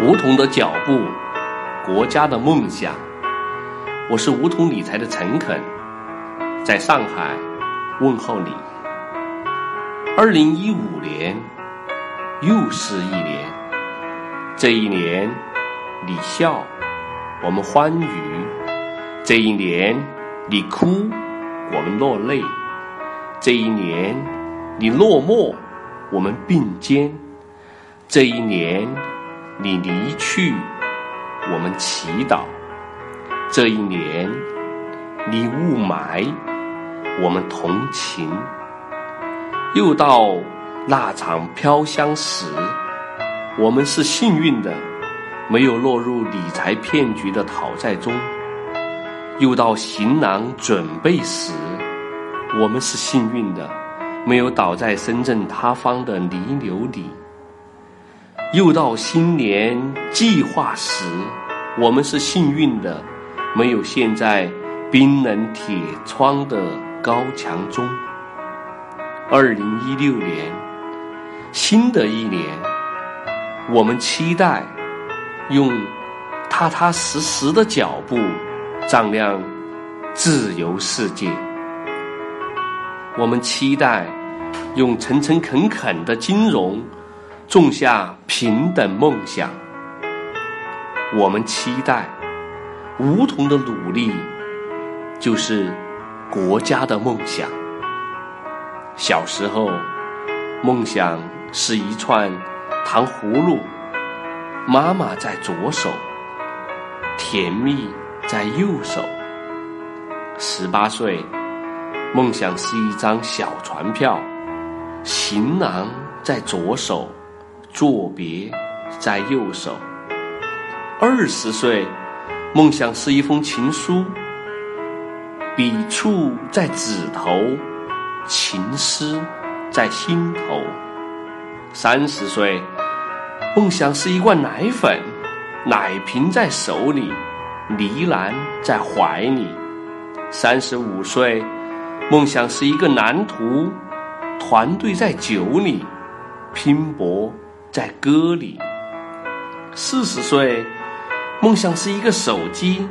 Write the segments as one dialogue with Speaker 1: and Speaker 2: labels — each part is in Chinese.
Speaker 1: 梧桐的脚步，国家的梦想。我是梧桐理财的陈肯，在上海问候你。二零一五年又是一年，这一年你笑，我们欢愉；这一年你哭，我们落泪；这一年你落寞，我们并肩；这一年。你离去，我们祈祷；这一年，你雾霾，我们同情。又到那场飘香时，我们是幸运的，没有落入理财骗局的讨债中；又到行囊准备时，我们是幸运的，没有倒在深圳塌方的泥流里。又到新年计划时，我们是幸运的，没有陷在冰冷铁窗的高墙中。二零一六年，新的一年，我们期待用踏踏实实的脚步丈量自由世界。我们期待用诚诚恳恳的金融。种下平等梦想，我们期待梧桐的努力就是国家的梦想。小时候，梦想是一串糖葫芦，妈妈在左手，甜蜜在右手。十八岁，梦想是一张小船票，行囊在左手。作别在右手，二十岁，梦想是一封情书，笔触在指头，情诗在心头。三十岁，梦想是一罐奶粉，奶瓶在手里，呢喃在怀里。三十五岁，梦想是一个蓝图，团队在酒里，拼搏。在歌里，四十岁，梦想是一个手机，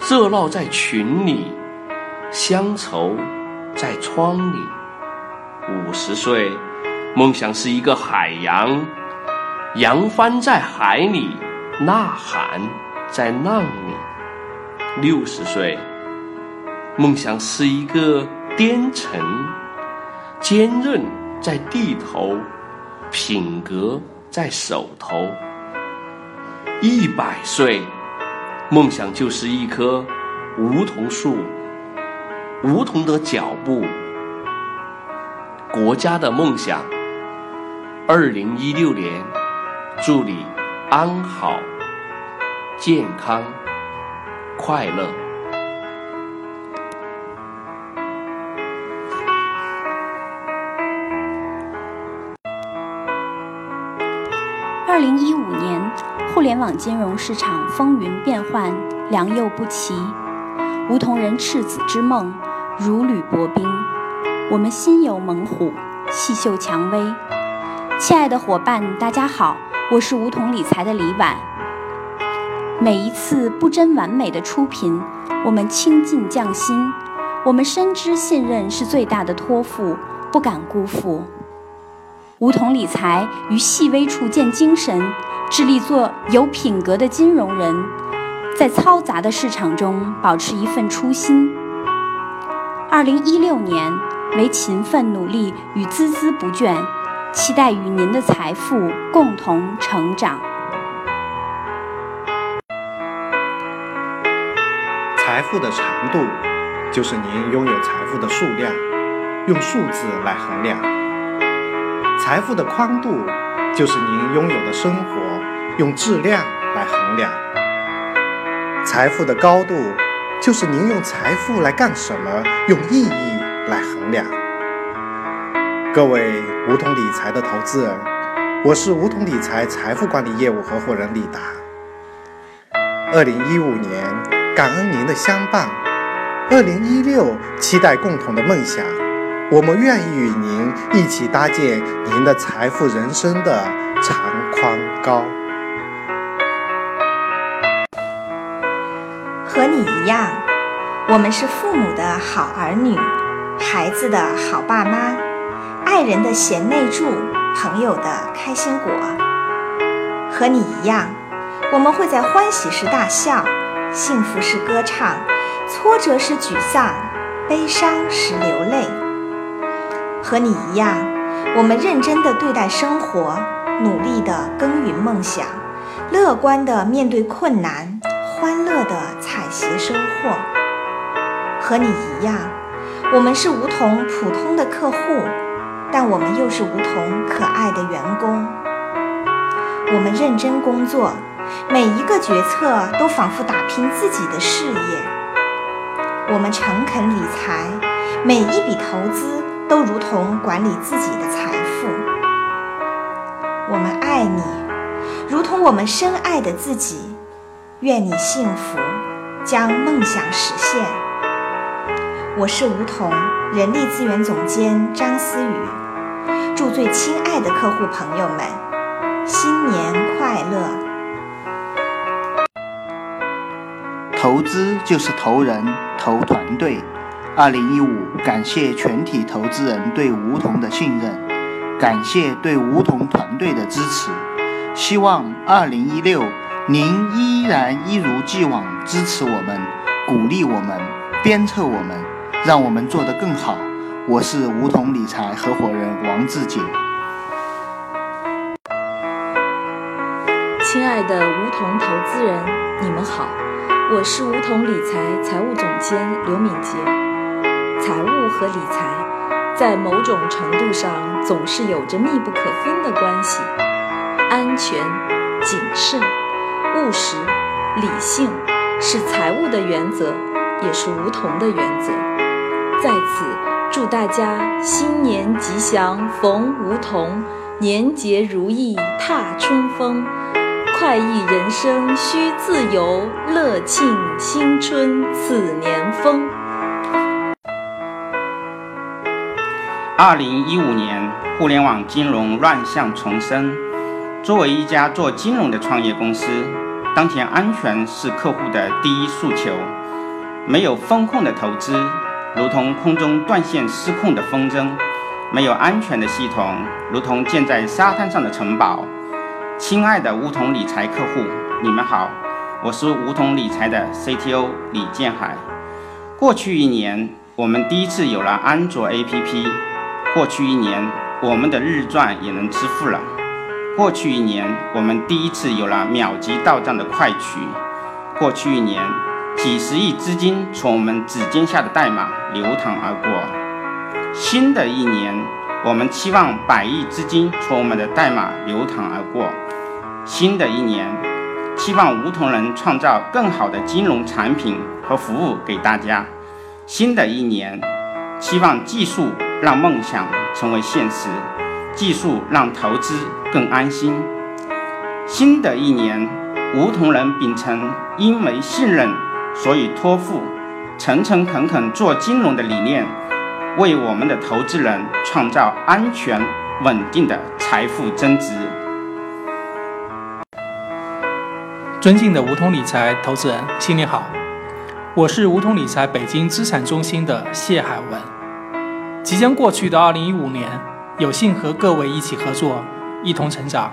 Speaker 1: 热闹在群里，乡愁在窗里。五十岁，梦想是一个海洋，扬帆在海里，呐喊在浪里。六十岁，梦想是一个颠城，坚韧在地头。品格在手头，一百岁，梦想就是一棵梧桐树，梧桐的脚步，国家的梦想。二零一六年，祝你安好、健康、快乐。
Speaker 2: 二零一五年，互联网金融市场风云变幻，良莠不齐。梧桐人赤子之梦，如履薄冰。我们心有猛虎，细嗅蔷薇。亲爱的伙伴，大家好，我是梧桐理财的李婉。每一次不臻完美的出品，我们倾尽匠心。我们深知信任是最大的托付，不敢辜负。梧桐理财于细微处见精神，致力做有品格的金融人，在嘈杂的市场中保持一份初心。二零一六年，为勤奋努力与孜孜不倦，期待与您的财富共同成长。
Speaker 3: 财富的长度，就是您拥有财富的数量，用数字来衡量。财富的宽度，就是您拥有的生活用质量来衡量；财富的高度，就是您用财富来干什么用意义来衡量。各位梧桐理财的投资人，我是梧桐理财财富管理业务合伙人李达。二零一五年，感恩您的相伴；二零一六，期待共同的梦想。我们愿意与您一起搭建您的财富人生的长宽高。
Speaker 4: 和你一样我们是父母的好儿女孩子的好爸妈爱人的贤内助朋友的开心果。和你一样我们会在欢喜时大笑幸福时歌唱挫折时沮丧悲伤时流泪。和你一样，我们认真地对待生活，努力地耕耘梦想，乐观地面对困难，欢乐地采撷收获。和你一样，我们是梧桐普通的客户，但我们又是梧桐可爱的员工。我们认真工作，每一个决策都仿佛打拼自己的事业。我们诚恳理财，每一笔投资都如同管理自己的财富。我们爱你，如同我们深爱的自己。愿你幸福，将梦想实现。我是梧桐人力资源总监张思雨，祝最亲爱的客户朋友们。新年快乐！
Speaker 5: 投资就是投人、投团队。二零一五，感谢全体投资人对梧桐的信任，感谢对梧桐团队的支持。希望二零一六，您依然一如既往支持我们，鼓励我们，鞭策我们，让我们做得更好。我是梧桐理财合伙人王志杰。
Speaker 6: 亲爱的梧桐投资人，你们好，我是梧桐理财财务总监刘敏杰。财务和理财在某种程度上总是有着密不可分的关系。安全、谨慎、务实、理性是财务的原则，也是梧桐的原则。在此，祝大家新年吉祥，逢梧桐，年节如意，踏春风。快意人生须自由，乐庆新春此年丰。
Speaker 7: 二零一五年，互联网金融乱象丛生。作为一家做金融的创业公司，当前安全是客户的第一诉求。没有风控的投资，如同空中断线失控的风筝；没有安全的系统，如同建在沙滩上的城堡。亲爱的梧桐理财客户，你们好，我是梧桐理财的 CTO 李建海。过去一年，我们第一次有了安卓 APP。过去一年，我们的日赚也能支付了。过去一年，我们第一次有了秒级到账的快取。过去一年，几十亿资金从我们指尖下的代码流淌而过。新的一年，我们期望百亿资金从我们的代码流淌而过。新的一年，期望梧桐能创造更好的金融产品和服务给大家。新的一年，期望技术让梦想成为现实，技术让投资更安心。新的一年，梧桐人秉承因为信任所以托付，诚诚恳恳做金融的理念，为我们的投资人创造安全稳定的财富增值。
Speaker 8: 尊敬的梧桐理财投资人，新年好！我是梧桐理财北京资产中心的谢海文。即将过去的2015年，有幸和各位一起合作，一同成长，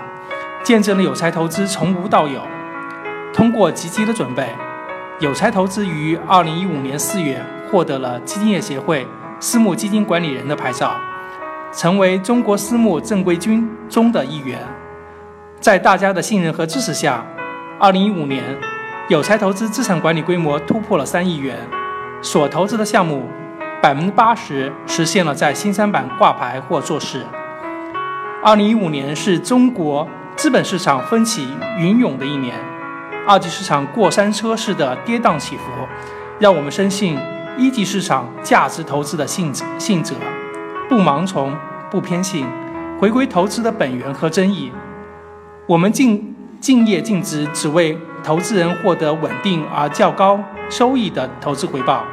Speaker 8: 见证了有才投资从无到有。通过积极的准备，有才投资于2015年4月获得了基金业协会私募基金管理人的牌照，成为中国私募正规军中的一员。在大家的信任和支持下，二零一五年，有才投资资产管理规模突破了三亿元，所投资的项目百分之八十实现了在新三板挂牌或做市。二零一五年是中国资本市场风起云涌的一年，二级市场过山车式的跌宕起伏，让我们深信一级市场价值投资的信信者，不盲从，不偏信，回归投资的本源和真意。我们尽。敬业尽职，只为投资人获得稳定而较高收益的投资回报。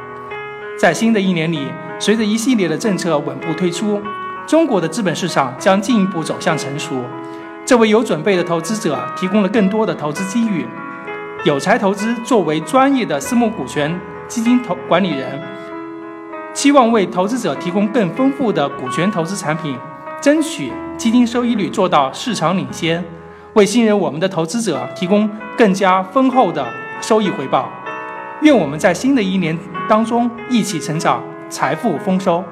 Speaker 8: 在新的一年里，随着一系列的政策稳步推出，中国的资本市场将进一步走向成熟，这为有准备的投资者提供了更多的投资机遇。有才投资作为专业的私募股权基金投管理人，期望为投资者提供更丰富的股权投资产品，争取基金收益率做到市场领先，为信任我们的投资者提供更加丰厚的收益回报。愿我们在新的一年当中一起成长，财富丰收。